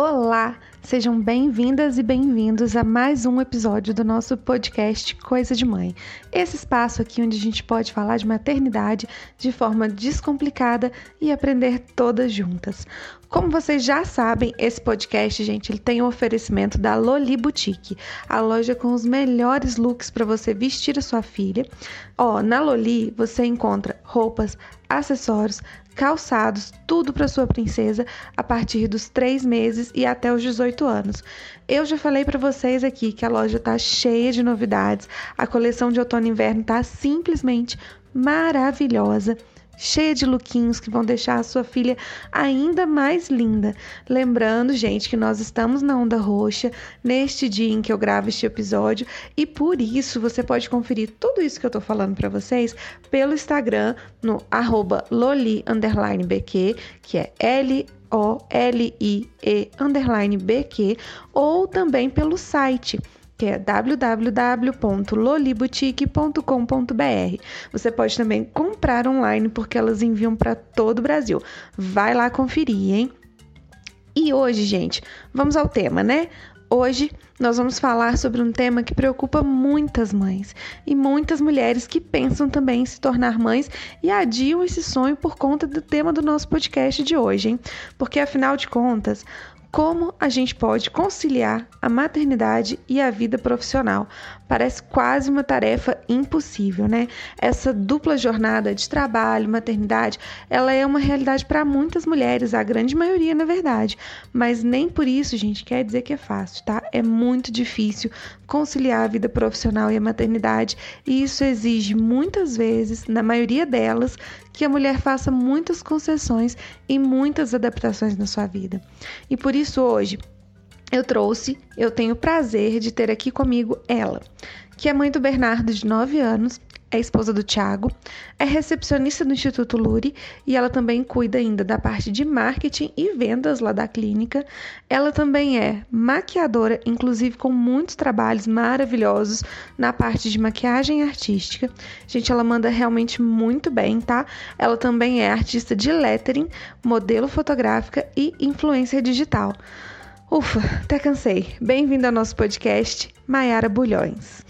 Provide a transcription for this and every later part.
Olá, sejam bem-vindas e bem-vindos a mais um episódio do nosso podcast Coisa de Mãe. Esse espaço aqui onde a gente pode falar de maternidade de forma descomplicada e aprender todas juntas. Como vocês já sabem, esse podcast, gente, ele tem o um oferecimento da Loli Boutique, a loja com os melhores looks para você vestir a sua filha. Ó, na Loli você encontra roupas, acessórios, calçados, tudo para sua princesa a partir dos 3 meses e até os 18 anos. Eu já falei para vocês aqui que a loja tá cheia de novidades. A coleção de outono e inverno tá simplesmente maravilhosa cheia de lookinhos que vão deixar a sua filha ainda mais linda. Lembrando, gente, que nós estamos na Onda Roxa neste dia em que eu gravo este episódio e por isso você pode conferir tudo isso que eu tô falando para vocês pelo Instagram no loli_bq, que é L O L I E underline BQ, ou também pelo site que é www.loliboutique.com.br. Você pode também comprar online porque elas enviam para todo o Brasil. Vai lá conferir, hein? E hoje, gente, vamos ao tema, né? Hoje nós vamos falar sobre um tema que preocupa muitas mães e muitas mulheres que pensam também em se tornar mães e adiam esse sonho por conta do tema do nosso podcast de hoje, hein? Porque afinal de contas, como a gente pode conciliar a maternidade e a vida profissional? Parece quase uma tarefa impossível, né? Essa dupla jornada de trabalho, maternidade, ela é uma realidade para muitas mulheres, a grande maioria, na verdade. Mas nem por isso, gente, quer dizer que é fácil, tá? É muito difícil conciliar a vida profissional e a maternidade, e isso exige muitas vezes, na maioria delas, que a mulher faça muitas concessões e muitas adaptações na sua vida. E por isso hoje eu trouxe, eu tenho o prazer de ter aqui comigo ela, que é mãe do Bernardo, de 9 anos, é esposa do Tiago, é recepcionista do Instituto Luri e ela também cuida ainda da parte de marketing e vendas lá da clínica. Ela também é maquiadora, inclusive com muitos trabalhos maravilhosos na parte de maquiagem artística. Gente, ela manda realmente muito bem, tá? Ela também é artista de lettering, modelo fotográfica e influencer digital. Ufa, até cansei. Bem-vindo ao nosso podcast, Maiara Bulhões.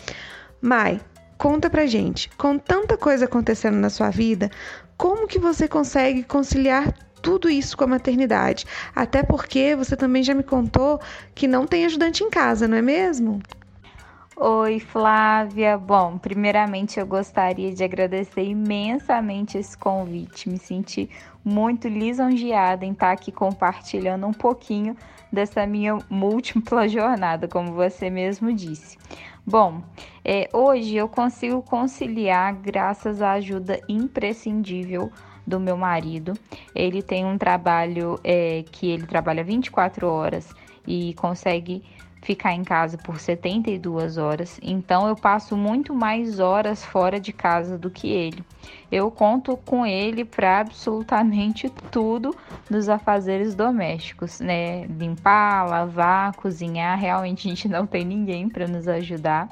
Mai, Conta pra gente, com tanta coisa acontecendo na sua vida, como que você consegue conciliar tudo isso com a maternidade? Até porque você também já me contou que não tem ajudante em casa, não é mesmo? Oi, Flávia. Bom, primeiramente eu gostaria de agradecer imensamente esse convite. Me senti muito lisonjeada em estar aqui compartilhando um pouquinho dessa minha múltipla jornada, como você mesmo disse. Bom, é, hoje eu consigo conciliar graças à ajuda imprescindível do meu marido. Ele tem um trabalho é, que ele trabalha 24 horas e consegue ficar em casa por 72 horas, então eu passo muito mais horas fora de casa do que ele. Eu conto com ele para absolutamente tudo dos afazeres domésticos, né? Limpar, lavar, cozinhar, realmente a gente não tem ninguém para nos ajudar.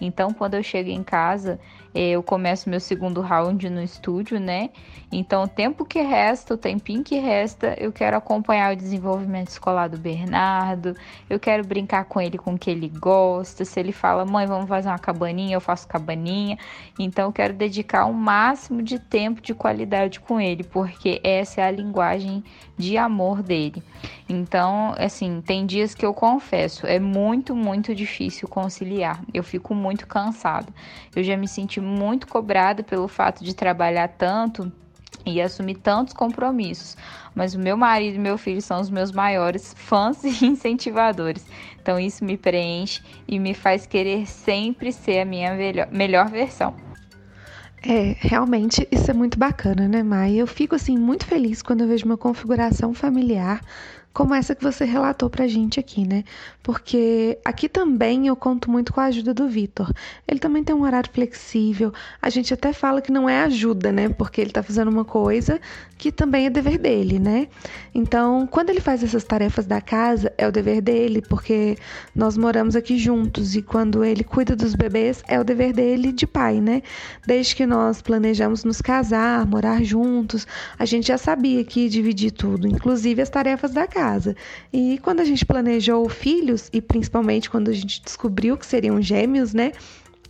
Então, quando eu chego em casa, eu começo meu segundo round no estúdio, né? Então, o tempo que resta, o tempinho que resta, eu quero acompanhar o desenvolvimento escolar do Bernardo, eu quero brincar com ele com o que ele gosta. Se ele fala, mãe, vamos fazer uma cabaninha, eu faço cabaninha. Então, eu quero dedicar o máximo de tempo de qualidade com ele, porque essa é a linguagem de amor dele. Então, assim, tem dias que eu confesso, é muito, muito difícil conciliar. Eu fico muito cansada. Eu já me senti muito cobrada pelo fato de trabalhar tanto e assumir tantos compromissos. Mas o meu marido e meu filho são os meus maiores fãs e incentivadores. Então isso me preenche e me faz querer sempre ser a minha melhor, versão. É, realmente isso é muito bacana, né, Mai? Eu fico assim muito feliz quando eu vejo uma configuração familiar como essa que você relatou pra gente aqui, né? Porque aqui também eu conto muito com a ajuda do Vitor. Ele também tem um horário flexível. A gente até fala que não é ajuda, né? Porque ele tá fazendo uma coisa que também é dever dele, né? Então, quando ele faz essas tarefas da casa, é o dever dele, porque nós moramos aqui juntos e quando ele cuida dos bebês, é o dever dele de pai, né? Desde que nós planejamos nos casar, morar juntos, a gente já sabia que ia dividir tudo, inclusive as tarefas da casa casa. E quando a gente planejou filhos, e principalmente quando a gente descobriu que seriam gêmeos, né?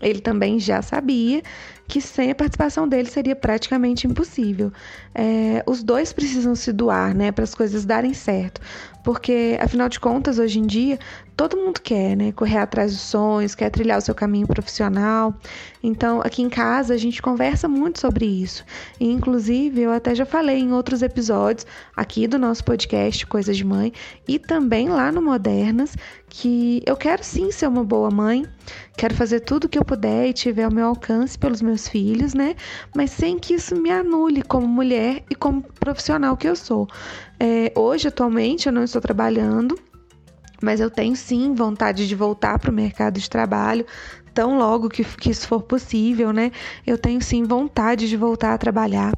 Ele também já sabia que sem a participação dele seria praticamente impossível. É, os dois precisam se doar, né, para as coisas darem certo, porque afinal de contas, hoje em dia, todo mundo quer, né, correr atrás dos sonhos, quer trilhar o seu caminho profissional. Então, aqui em casa a gente conversa muito sobre isso. E, inclusive, eu até já falei em outros episódios aqui do nosso podcast Coisas de Mãe e também lá no Modernas que eu quero sim ser uma boa mãe, quero fazer tudo o que eu puder e tiver ao meu alcance pelos meus filhos, né? Mas sem que isso me anule como mulher e como profissional que eu sou. É, hoje, atualmente, eu não estou trabalhando, mas eu tenho sim vontade de voltar para o mercado de trabalho, tão logo que, que isso for possível, né? Eu tenho sim vontade de voltar a trabalhar.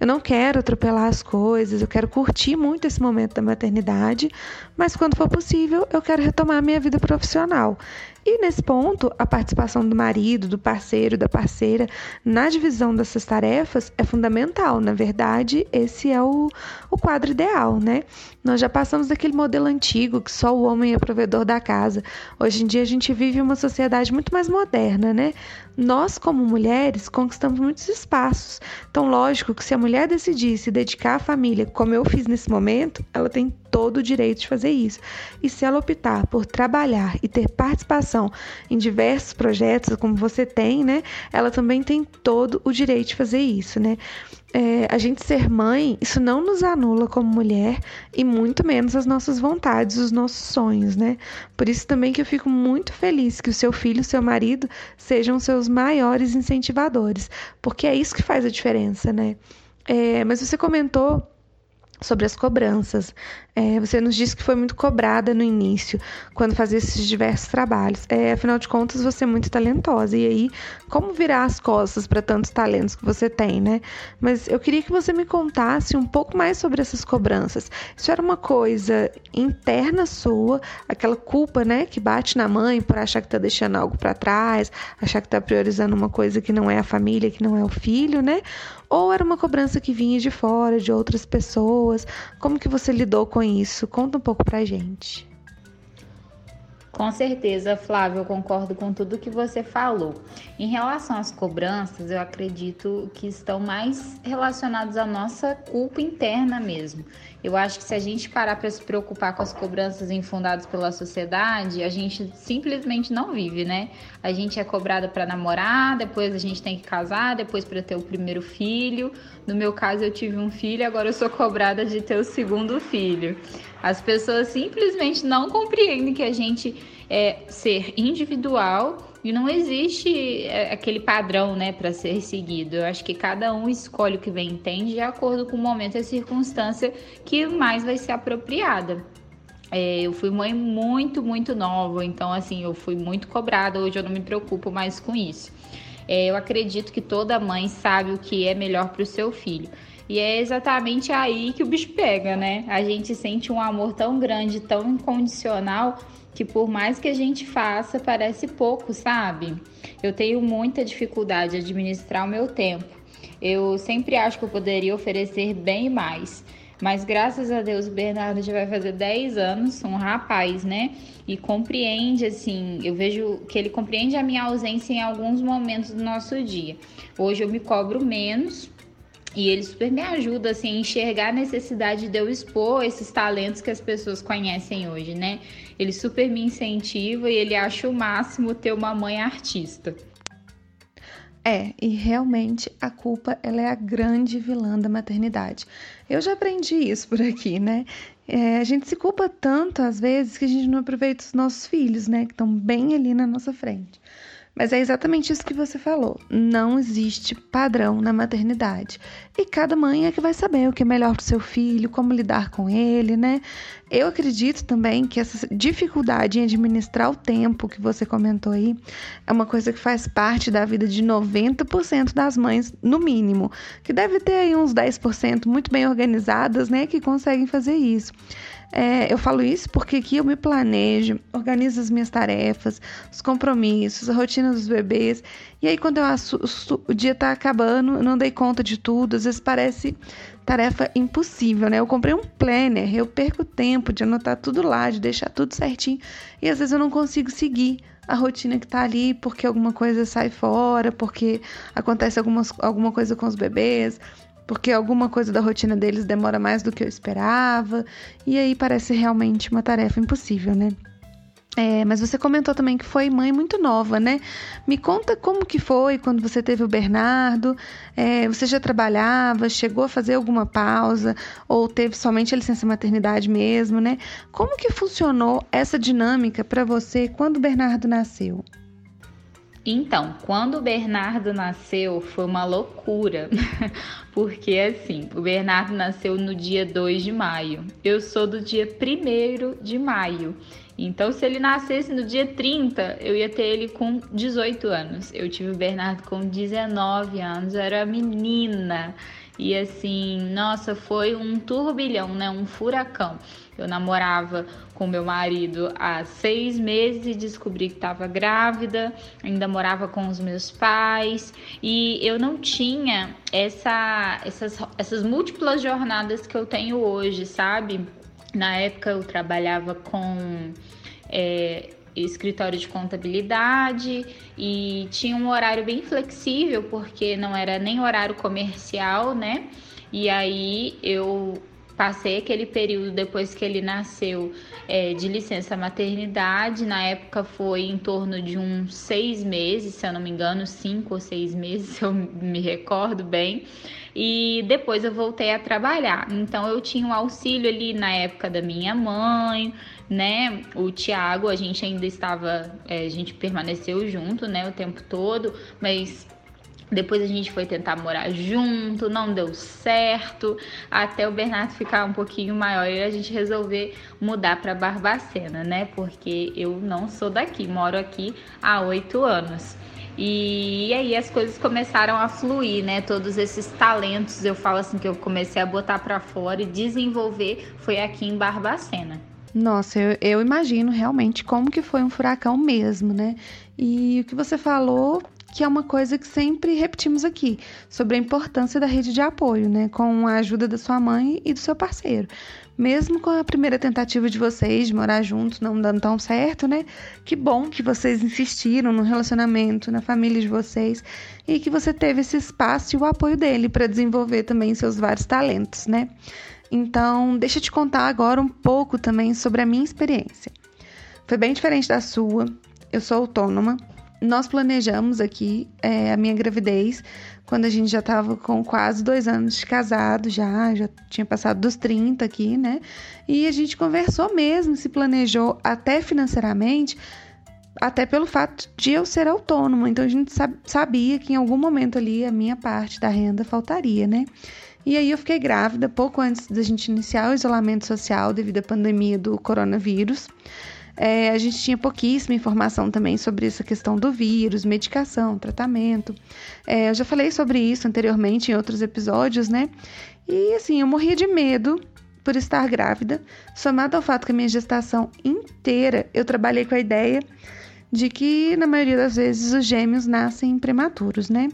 Eu não quero atropelar as coisas, eu quero curtir muito esse momento da maternidade, mas quando for possível, eu quero retomar minha vida profissional. E nesse ponto, a participação do marido, do parceiro, da parceira na divisão dessas tarefas é fundamental. Na verdade, esse é o, o quadro ideal, né? Nós já passamos daquele modelo antigo que só o homem é provedor da casa. Hoje em dia a gente vive uma sociedade muito mais moderna, né? Nós, como mulheres, conquistamos muitos espaços. Então, lógico que se a mulher decidir se dedicar à família, como eu fiz nesse momento, ela tem todo o direito de fazer isso. E se ela optar por trabalhar e ter participação em diversos projetos, como você tem, né? Ela também tem todo o direito de fazer isso, né? É, a gente ser mãe, isso não nos anula como mulher e muito menos as nossas vontades, os nossos sonhos, né? Por isso também que eu fico muito feliz que o seu filho, o seu marido, sejam seus maiores incentivadores, porque é isso que faz a diferença, né? É, mas você comentou sobre as cobranças. É, você nos disse que foi muito cobrada no início, quando fazia esses diversos trabalhos. É, afinal de contas, você é muito talentosa. E aí, como virar as costas para tantos talentos que você tem, né? Mas eu queria que você me contasse um pouco mais sobre essas cobranças. Isso era uma coisa interna sua, aquela culpa, né, que bate na mãe por achar que tá deixando algo para trás, achar que tá priorizando uma coisa que não é a família, que não é o filho, né? Ou era uma cobrança que vinha de fora, de outras pessoas? Como que você lidou com isso? Conta um pouco pra gente. Com certeza, Flávio, eu concordo com tudo que você falou. Em relação às cobranças, eu acredito que estão mais relacionados à nossa culpa interna mesmo. Eu acho que se a gente parar para se preocupar com as cobranças infundadas pela sociedade, a gente simplesmente não vive, né? A gente é cobrada para namorar, depois a gente tem que casar, depois para ter o primeiro filho. No meu caso, eu tive um filho, agora eu sou cobrada de ter o segundo filho. As pessoas simplesmente não compreendem que a gente é ser individual e não existe é, aquele padrão, né, para ser seguido. Eu acho que cada um escolhe o que bem entende de acordo com o momento e a circunstância que mais vai ser apropriada. É, eu fui mãe muito, muito nova, então assim, eu fui muito cobrada. Hoje eu não me preocupo mais com isso. É, eu acredito que toda mãe sabe o que é melhor para o seu filho. E é exatamente aí que o bicho pega, né? A gente sente um amor tão grande, tão incondicional, que por mais que a gente faça, parece pouco, sabe? Eu tenho muita dificuldade de administrar o meu tempo. Eu sempre acho que eu poderia oferecer bem mais. Mas graças a Deus o Bernardo já vai fazer 10 anos, um rapaz, né? E compreende, assim, eu vejo que ele compreende a minha ausência em alguns momentos do nosso dia. Hoje eu me cobro menos, e ele super me ajuda assim, a enxergar a necessidade de eu expor esses talentos que as pessoas conhecem hoje, né? Ele super me incentiva e ele acha o máximo ter uma mãe artista. É, e realmente a culpa ela é a grande vilã da maternidade. Eu já aprendi isso por aqui, né? É, a gente se culpa tanto às vezes que a gente não aproveita os nossos filhos, né? Que estão bem ali na nossa frente. Mas é exatamente isso que você falou. Não existe padrão na maternidade. E cada mãe é que vai saber o que é melhor para o seu filho, como lidar com ele, né? Eu acredito também que essa dificuldade em administrar o tempo que você comentou aí é uma coisa que faz parte da vida de 90% das mães, no mínimo. Que deve ter aí uns 10% muito bem organizadas, né? Que conseguem fazer isso. É, eu falo isso porque aqui eu me planejo, organizo as minhas tarefas, os compromissos, a rotina dos bebês. E aí, quando eu assusto, o dia tá acabando, eu não dei conta de tudo, às vezes parece tarefa impossível, né? Eu comprei um planner, eu perco tempo de anotar tudo lá, de deixar tudo certinho, e às vezes eu não consigo seguir a rotina que tá ali porque alguma coisa sai fora, porque acontece algumas, alguma coisa com os bebês, porque alguma coisa da rotina deles demora mais do que eu esperava, e aí parece realmente uma tarefa impossível, né? É, mas você comentou também que foi mãe muito nova, né? Me conta como que foi quando você teve o Bernardo. É, você já trabalhava, chegou a fazer alguma pausa ou teve somente a licença maternidade mesmo, né? Como que funcionou essa dinâmica para você quando o Bernardo nasceu? Então, quando o Bernardo nasceu, foi uma loucura, porque assim, o Bernardo nasceu no dia 2 de maio, eu sou do dia 1 de maio. Então, se ele nascesse no dia 30, eu ia ter ele com 18 anos. Eu tive o Bernardo com 19 anos, eu era menina. E assim, nossa, foi um turbilhão, né? Um furacão. Eu namorava com meu marido há seis meses e descobri que estava grávida, ainda morava com os meus pais e eu não tinha essa, essas, essas múltiplas jornadas que eu tenho hoje, sabe? Na época eu trabalhava com. É, escritório de contabilidade e tinha um horário bem flexível porque não era nem horário comercial, né? E aí eu passei aquele período depois que ele nasceu é, de licença maternidade. Na época foi em torno de uns seis meses, se eu não me engano, cinco ou seis meses, se eu me recordo bem. E depois eu voltei a trabalhar. Então eu tinha um auxílio ali na época da minha mãe, né? O Tiago, a gente ainda estava, é, a gente permaneceu junto, né, o tempo todo, mas depois a gente foi tentar morar junto, não deu certo, até o Bernardo ficar um pouquinho maior e a gente resolver mudar para Barbacena, né? Porque eu não sou daqui, moro aqui há oito anos. E aí as coisas começaram a fluir, né? Todos esses talentos, eu falo assim que eu comecei a botar para fora e desenvolver foi aqui em Barbacena. Nossa, eu, eu, imagino realmente como que foi um furacão mesmo, né? E o que você falou que é uma coisa que sempre repetimos aqui, sobre a importância da rede de apoio, né, com a ajuda da sua mãe e do seu parceiro. Mesmo com a primeira tentativa de vocês de morar juntos não dando tão certo, né? Que bom que vocês insistiram no relacionamento, na família de vocês e que você teve esse espaço e o apoio dele para desenvolver também seus vários talentos, né? Então, deixa eu te contar agora um pouco também sobre a minha experiência. Foi bem diferente da sua. Eu sou autônoma, nós planejamos aqui é, a minha gravidez quando a gente já estava com quase dois anos de casado, já, já tinha passado dos 30 aqui, né? E a gente conversou mesmo, se planejou até financeiramente, até pelo fato de eu ser autônoma. Então a gente sabia que em algum momento ali a minha parte da renda faltaria, né? E aí eu fiquei grávida pouco antes da gente iniciar o isolamento social devido à pandemia do coronavírus. É, a gente tinha pouquíssima informação também sobre essa questão do vírus, medicação, tratamento. É, eu já falei sobre isso anteriormente em outros episódios, né? E assim, eu morria de medo por estar grávida, somado ao fato que a minha gestação inteira eu trabalhei com a ideia de que, na maioria das vezes, os gêmeos nascem prematuros, né?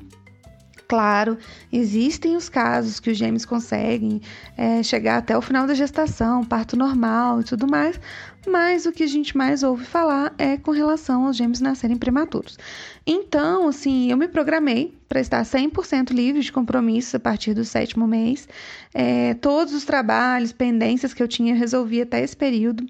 Claro, existem os casos que os gêmeos conseguem é, chegar até o final da gestação, parto normal e tudo mais, mas o que a gente mais ouve falar é com relação aos gêmeos nascerem prematuros. Então, assim, eu me programei para estar 100% livre de compromissos a partir do sétimo mês. É, todos os trabalhos, pendências que eu tinha, eu resolvi até esse período.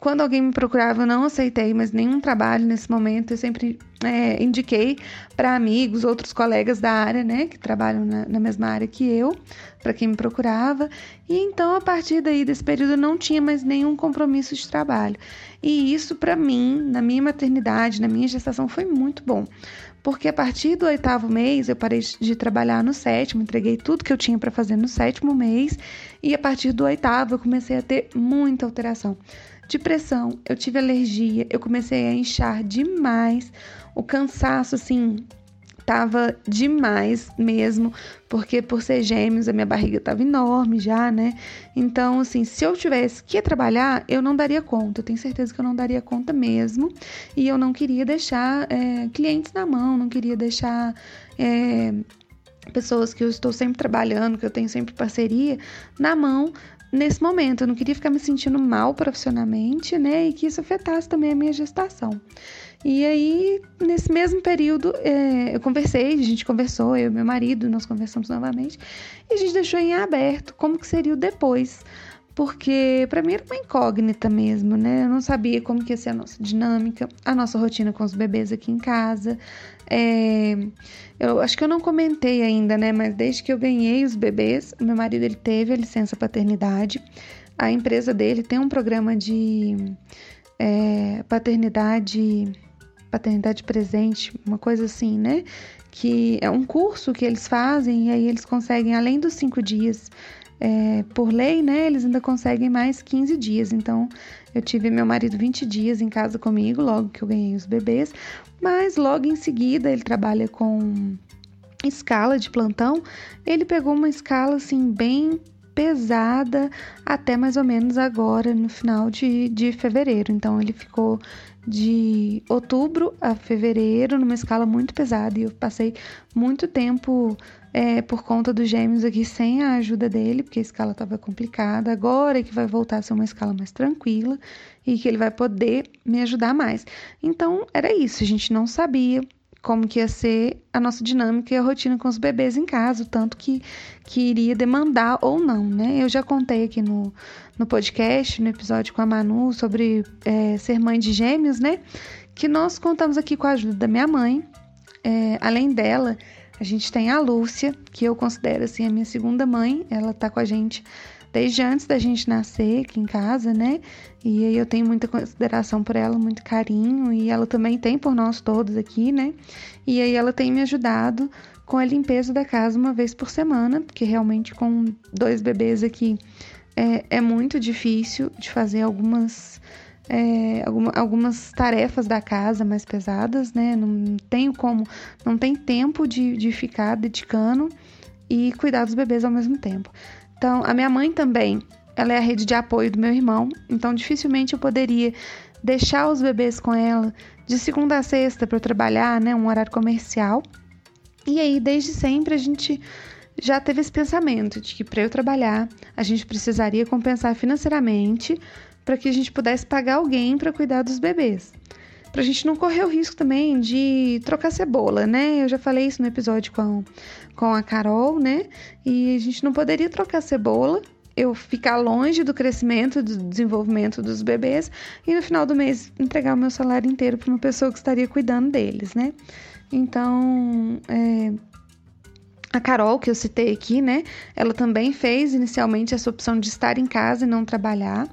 Quando alguém me procurava, eu não aceitei mais nenhum trabalho nesse momento. Eu sempre é, indiquei para amigos, outros colegas da área, né, que trabalham na, na mesma área que eu, para quem me procurava. E então, a partir daí desse período, eu não tinha mais nenhum compromisso de trabalho. E isso, para mim, na minha maternidade, na minha gestação, foi muito bom. Porque a partir do oitavo mês eu parei de trabalhar no sétimo, entreguei tudo que eu tinha para fazer no sétimo mês, e a partir do oitavo eu comecei a ter muita alteração depressão, eu tive alergia, eu comecei a inchar demais, o cansaço, assim, tava demais mesmo, porque por ser gêmeos a minha barriga tava enorme já, né? Então, assim, se eu tivesse que trabalhar, eu não daria conta. Eu tenho certeza que eu não daria conta mesmo. E eu não queria deixar é, clientes na mão, não queria deixar. É, pessoas que eu estou sempre trabalhando, que eu tenho sempre parceria, na mão nesse momento. Eu não queria ficar me sentindo mal profissionalmente, né? E que isso afetasse também a minha gestação. E aí, nesse mesmo período, é, eu conversei, a gente conversou, eu e meu marido, nós conversamos novamente, e a gente deixou em aberto como que seria o depois. Porque para mim era uma incógnita mesmo, né? Eu não sabia como que ia ser a nossa dinâmica, a nossa rotina com os bebês aqui em casa. É, eu acho que eu não comentei ainda, né? Mas desde que eu ganhei os bebês, meu marido ele teve a licença paternidade. A empresa dele tem um programa de é, paternidade paternidade presente, uma coisa assim, né? Que é um curso que eles fazem e aí eles conseguem, além dos cinco dias é, por lei, né? Eles ainda conseguem mais 15 dias. Então, eu tive meu marido 20 dias em casa comigo, logo que eu ganhei os bebês. Mas logo em seguida, ele trabalha com escala de plantão. Ele pegou uma escala assim, bem pesada até mais ou menos agora, no final de, de fevereiro. Então, ele ficou de outubro a fevereiro numa escala muito pesada e eu passei muito tempo é, por conta dos gêmeos aqui sem a ajuda dele, porque a escala estava complicada. Agora é que vai voltar a ser uma escala mais tranquila e que ele vai poder me ajudar mais. Então era isso, a gente não sabia como que ia ser a nossa dinâmica e a rotina com os bebês em casa, tanto que, que iria demandar ou não, né? Eu já contei aqui no, no podcast, no episódio com a Manu, sobre é, ser mãe de gêmeos, né? Que nós contamos aqui com a ajuda da minha mãe. É, além dela, a gente tem a Lúcia, que eu considero assim a minha segunda mãe. Ela tá com a gente desde antes da gente nascer aqui em casa, né? E aí eu tenho muita consideração por ela, muito carinho, e ela também tem por nós todos aqui, né? E aí ela tem me ajudado com a limpeza da casa uma vez por semana, porque realmente com dois bebês aqui é, é muito difícil de fazer algumas. É, alguma, algumas tarefas da casa mais pesadas, né? Não tenho como, não tem tempo de, de ficar dedicando e cuidar dos bebês ao mesmo tempo. Então, a minha mãe também, ela é a rede de apoio do meu irmão, então dificilmente eu poderia deixar os bebês com ela de segunda a sexta para eu trabalhar, né, um horário comercial. E aí, desde sempre, a gente já teve esse pensamento de que para eu trabalhar, a gente precisaria compensar financeiramente para que a gente pudesse pagar alguém para cuidar dos bebês. Para a gente não correr o risco também de trocar cebola, né? Eu já falei isso no episódio com, com a Carol, né? E a gente não poderia trocar cebola, eu ficar longe do crescimento, do desenvolvimento dos bebês e no final do mês entregar o meu salário inteiro para uma pessoa que estaria cuidando deles, né? Então, é, a Carol, que eu citei aqui, né? Ela também fez inicialmente essa opção de estar em casa e não trabalhar.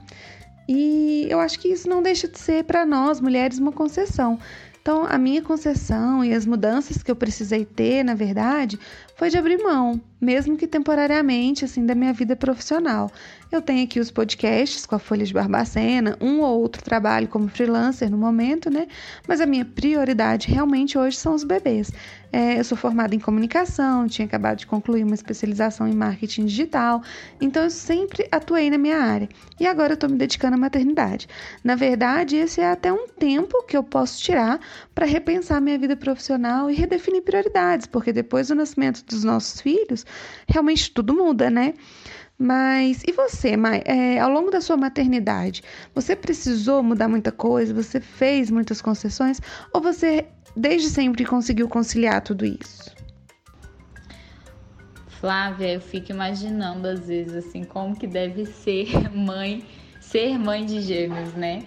E eu acho que isso não deixa de ser para nós, mulheres, uma concessão. Então, a minha concessão e as mudanças que eu precisei ter, na verdade, foi de abrir mão, mesmo que temporariamente, assim, da minha vida profissional. Eu tenho aqui os podcasts com a Folha de Barbacena, um ou outro trabalho como freelancer no momento, né? Mas a minha prioridade realmente hoje são os bebês. É, eu sou formada em comunicação, tinha acabado de concluir uma especialização em marketing digital, então eu sempre atuei na minha área. E agora eu estou me dedicando à maternidade. Na verdade, esse é até um tempo que eu posso tirar para repensar minha vida profissional e redefinir prioridades, porque depois do nascimento dos nossos filhos, realmente tudo muda, né? Mas e você, Mai? É, ao longo da sua maternidade, você precisou mudar muita coisa? Você fez muitas concessões? Ou você desde sempre conseguiu conciliar tudo isso? Flávia, eu fico imaginando às vezes assim como que deve ser mãe, ser mãe de gêmeos, né?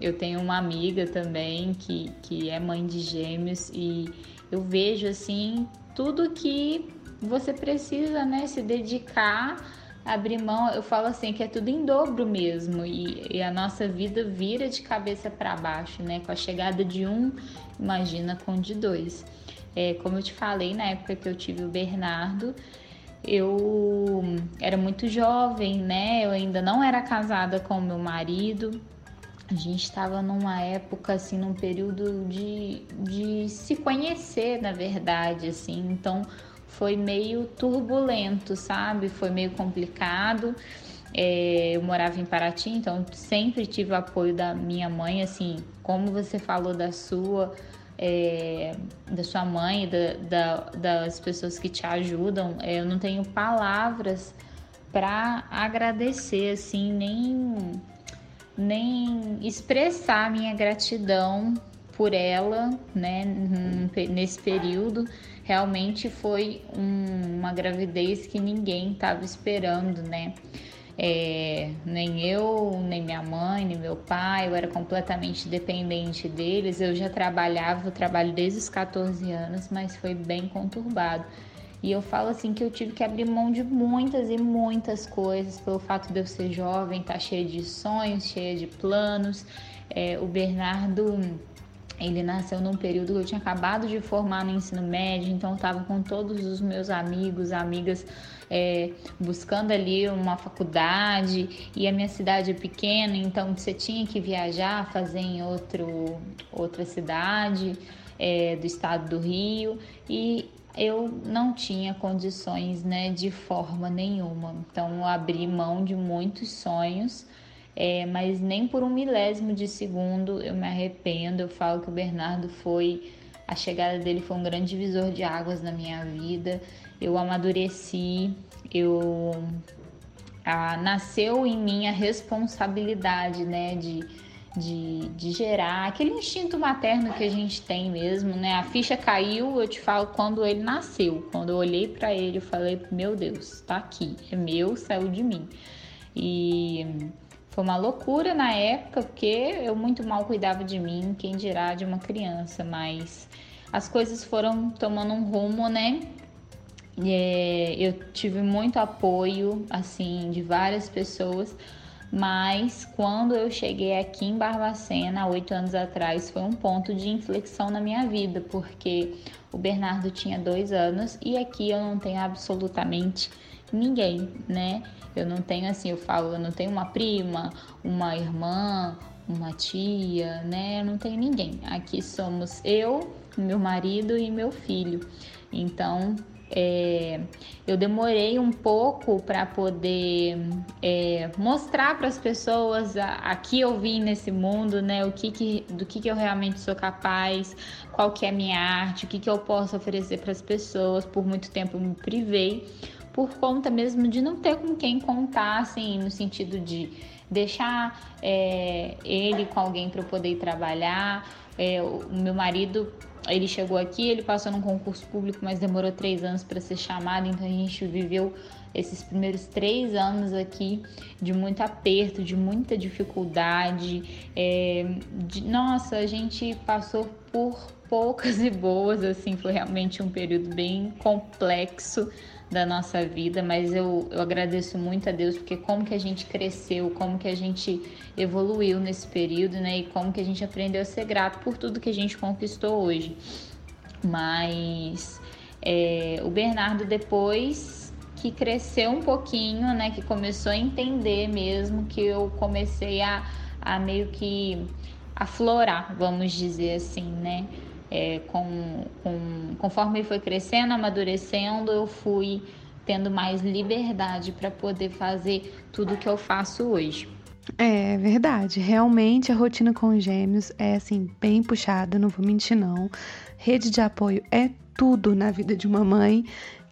Eu tenho uma amiga também que, que é mãe de gêmeos e eu vejo assim tudo que você precisa, né, se dedicar, abrir mão. Eu falo assim que é tudo em dobro mesmo e, e a nossa vida vira de cabeça para baixo, né? Com a chegada de um, imagina com de dois. É, como eu te falei na época que eu tive o Bernardo, eu era muito jovem, né? Eu ainda não era casada com o meu marido. A gente estava numa época, assim, num período de, de se conhecer, na verdade, assim, então foi meio turbulento, sabe? Foi meio complicado. É, eu morava em Paraty, então sempre tive o apoio da minha mãe, assim, como você falou da sua, é, da sua mãe, da, da, das pessoas que te ajudam, é, eu não tenho palavras para agradecer, assim, nem, nem expressar minha gratidão por ela, né, nesse período. Realmente foi um, uma gravidez que ninguém estava esperando, né? É, nem eu, nem minha mãe, nem meu pai, eu era completamente dependente deles. Eu já trabalhava, eu trabalho desde os 14 anos, mas foi bem conturbado. E eu falo assim que eu tive que abrir mão de muitas e muitas coisas pelo fato de eu ser jovem, estar tá cheia de sonhos, cheia de planos. É, o Bernardo, ele nasceu num período que eu tinha acabado de formar no ensino médio, então eu estava com todos os meus amigos, amigas é, buscando ali uma faculdade e a minha cidade é pequena, então você tinha que viajar, fazer em outro, outra cidade é, do estado do Rio e eu não tinha condições né, de forma nenhuma. Então eu abri mão de muitos sonhos, é, mas nem por um milésimo de segundo eu me arrependo. Eu falo que o Bernardo foi. A chegada dele foi um grande divisor de águas na minha vida. Eu amadureci, eu a, nasceu em mim a responsabilidade, né, de de, de gerar aquele instinto materno que a gente tem mesmo, né? A ficha caiu, eu te falo, quando ele nasceu. Quando eu olhei para ele, eu falei: Meu Deus, tá aqui, é meu, saiu de mim. E foi uma loucura na época, porque eu muito mal cuidava de mim, quem dirá de uma criança, mas as coisas foram tomando um rumo, né? É, eu tive muito apoio, assim, de várias pessoas mas quando eu cheguei aqui em Barbacena, oito anos atrás, foi um ponto de inflexão na minha vida, porque o Bernardo tinha dois anos e aqui eu não tenho absolutamente ninguém, né? Eu não tenho assim, eu falo, eu não tenho uma prima, uma irmã, uma tia, né? Eu não tenho ninguém. Aqui somos eu, meu marido e meu filho. Então, é, eu demorei um pouco para poder é, mostrar para as pessoas aqui eu vim nesse mundo, né? O que, que do que, que eu realmente sou capaz, qual que é a minha arte, o que, que eu posso oferecer para as pessoas. Por muito tempo eu me privei por conta mesmo de não ter com quem contar, assim, no sentido de deixar é, ele com alguém para eu poder trabalhar. É, o meu marido ele chegou aqui, ele passou num concurso público, mas demorou três anos para ser chamado, então a gente viveu esses primeiros três anos aqui de muito aperto, de muita dificuldade. É, de, nossa, a gente passou por poucas e boas, assim, foi realmente um período bem complexo da nossa vida, mas eu, eu agradeço muito a Deus porque como que a gente cresceu, como que a gente evoluiu nesse período, né? E como que a gente aprendeu a ser grato por tudo que a gente conquistou hoje. Mas é, o Bernardo depois que cresceu um pouquinho, né? Que começou a entender mesmo, que eu comecei a, a meio que aflorar, vamos dizer assim, né? É, com, com, conforme foi crescendo, amadurecendo, eu fui tendo mais liberdade para poder fazer tudo que eu faço hoje. É verdade, realmente a rotina com gêmeos é assim, bem puxada, não vou mentir não. Rede de apoio é tudo na vida de uma mãe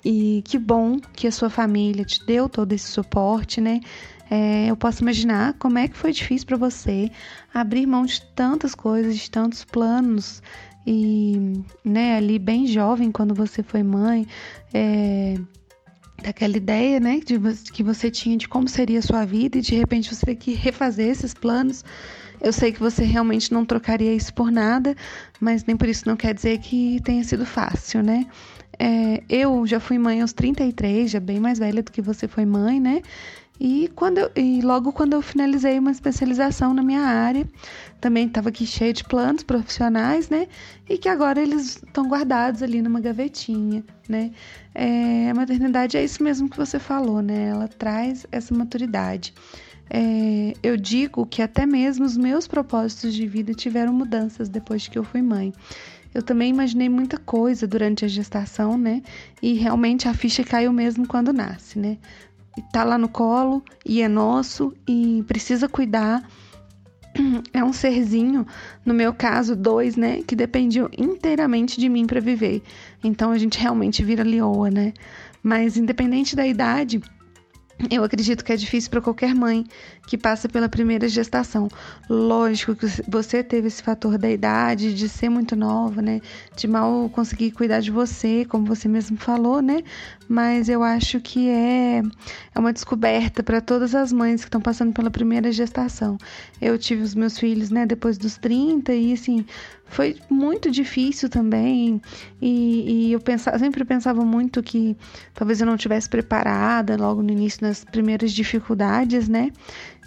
e que bom que a sua família te deu todo esse suporte, né? É, eu posso imaginar como é que foi difícil para você abrir mão de tantas coisas, de tantos planos e né, ali bem jovem, quando você foi mãe, é, daquela ideia né, de, que você tinha de como seria a sua vida e de repente você tem que refazer esses planos. Eu sei que você realmente não trocaria isso por nada, mas nem por isso não quer dizer que tenha sido fácil, né? É, eu já fui mãe aos 33, já bem mais velha do que você foi mãe, né? E, quando eu, e logo quando eu finalizei uma especialização na minha área, também estava aqui cheio de planos profissionais, né? E que agora eles estão guardados ali numa gavetinha, né? É, a maternidade é isso mesmo que você falou, né? Ela traz essa maturidade. é, eu digo que até mesmo os meus propósitos de vida tiveram mudanças depois que eu fui mãe. Eu também imaginei muita coisa durante a gestação, né? E realmente a ficha caiu mesmo quando nasce, né? Tá lá no colo e é nosso e precisa cuidar. É um serzinho, no meu caso, dois, né? Que dependiam inteiramente de mim para viver. Então a gente realmente vira leoa, né? Mas independente da idade, eu acredito que é difícil para qualquer mãe que passa pela primeira gestação. Lógico que você teve esse fator da idade, de ser muito nova, né? De mal conseguir cuidar de você, como você mesmo falou, né? Mas eu acho que é, é uma descoberta para todas as mães que estão passando pela primeira gestação. Eu tive os meus filhos, né, depois dos 30 e assim, foi muito difícil também. E, e eu pensava, sempre pensava muito que talvez eu não tivesse preparada logo no início nas primeiras dificuldades, né?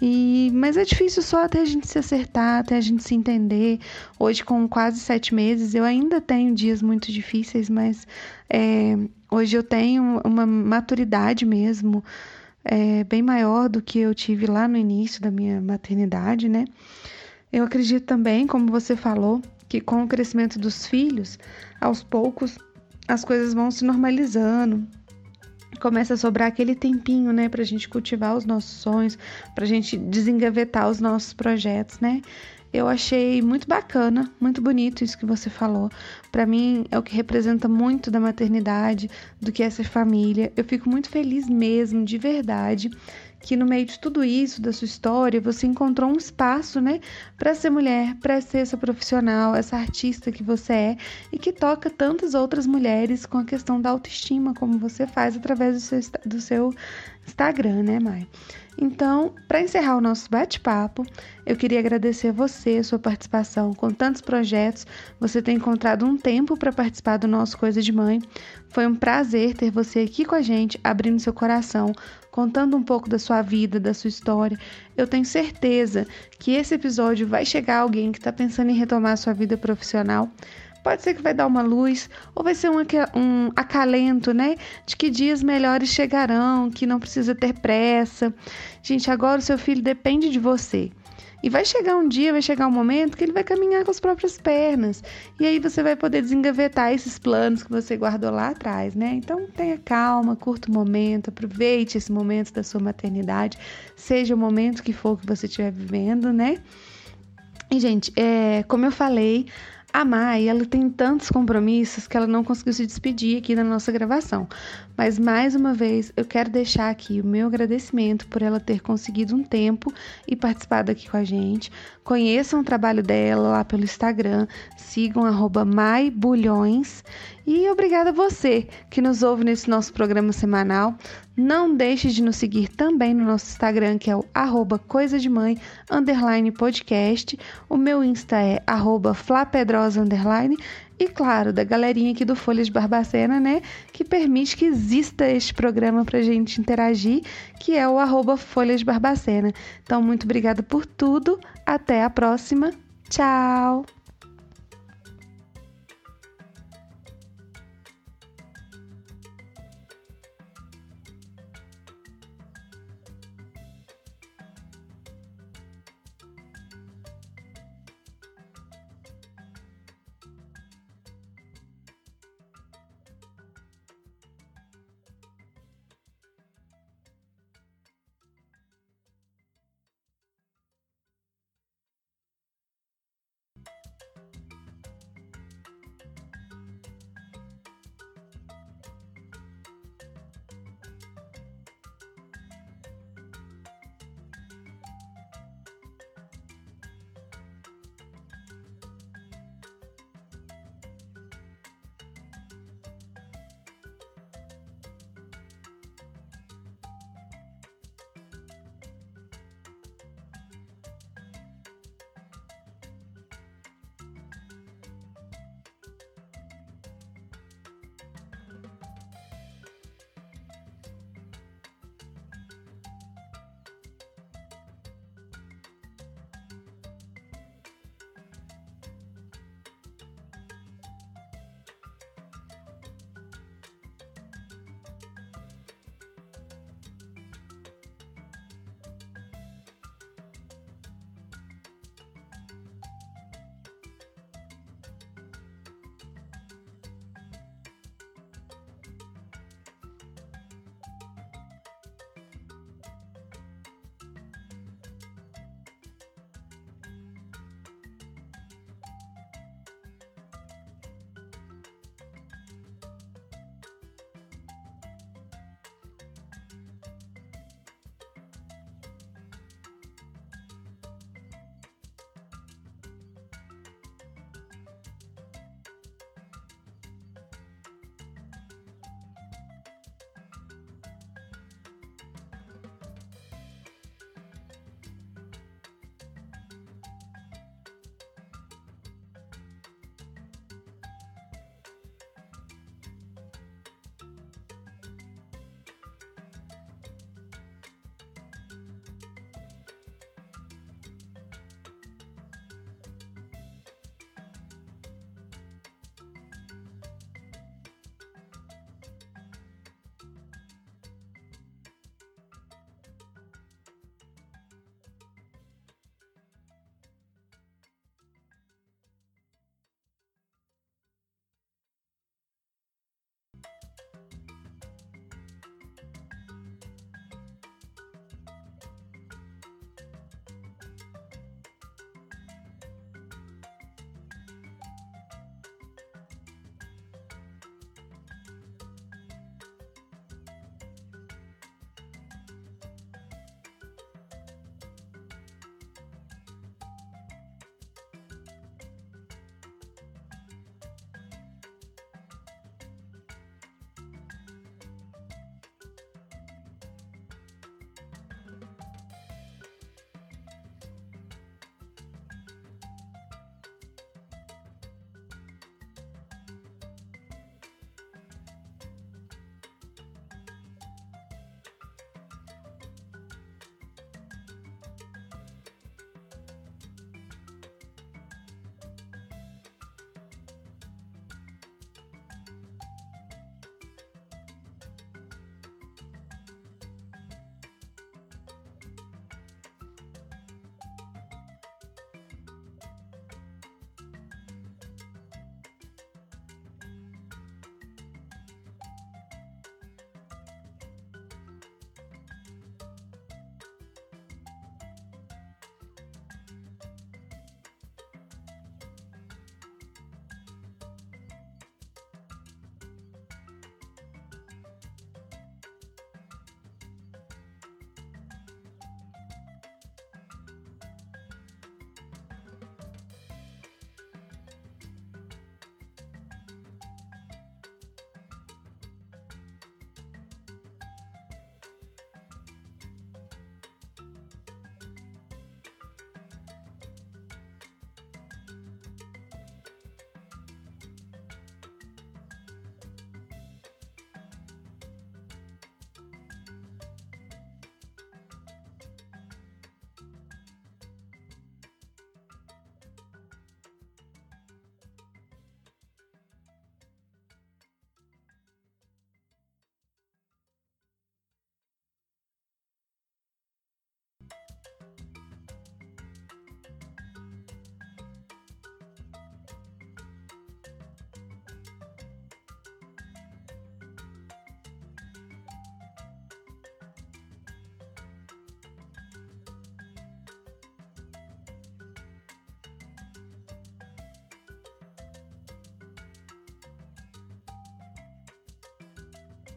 E, mas é difícil só até a gente se acertar, até a gente se entender. Hoje, com quase sete meses, eu ainda tenho dias muito difíceis, mas é, hoje eu tenho uma maturidade mesmo é, bem maior do que eu tive lá no início da minha maternidade, né? Eu acredito também, como você falou, que com o crescimento dos filhos, aos poucos as coisas vão se normalizando. Começa a sobrar aquele tempinho, né, pra gente cultivar os nossos sonhos, pra gente desengavetar os nossos projetos, né? Eu achei muito bacana, muito bonito isso que você falou. Para mim é o que representa muito da maternidade, do que é ser família. Eu fico muito feliz mesmo, de verdade, que no meio de tudo isso, da sua história, você encontrou um espaço, né, para ser mulher, para ser essa profissional, essa artista que você é e que toca tantas outras mulheres com a questão da autoestima, como você faz através do seu, do seu Instagram, né, Mai? Então, para encerrar o nosso bate-papo, eu queria agradecer a você, a sua participação com tantos projetos. Você tem encontrado um tempo para participar do nosso Coisa de Mãe. Foi um prazer ter você aqui com a gente, abrindo seu coração, contando um pouco da sua vida, da sua história. Eu tenho certeza que esse episódio vai chegar a alguém que está pensando em retomar a sua vida profissional. Pode ser que vai dar uma luz, ou vai ser um, um acalento, né? De que dias melhores chegarão, que não precisa ter pressa. Gente, agora o seu filho depende de você. E vai chegar um dia, vai chegar um momento que ele vai caminhar com as próprias pernas. E aí você vai poder desengavetar esses planos que você guardou lá atrás, né? Então tenha calma, curta o momento, aproveite esse momento da sua maternidade, seja o momento que for que você estiver vivendo, né? E, gente, é, como eu falei, a Mai, ela tem tantos compromissos que ela não conseguiu se despedir aqui na nossa gravação. Mas mais uma vez, eu quero deixar aqui o meu agradecimento por ela ter conseguido um tempo e participado aqui com a gente. Conheçam o trabalho dela lá pelo Instagram, sigam maibulhões e obrigada a você que nos ouve nesse nosso programa semanal. Não deixe de nos seguir também no nosso Instagram, que é o arroba coisa de mãe, underline podcast. O meu Insta é arroba flapedrosa, underline. E claro, da galerinha aqui do Folhas de Barbacena, né? Que permite que exista este programa para a gente interagir, que é o arroba Folhas de Barbacena. Então, muito obrigada por tudo. Até a próxima. Tchau!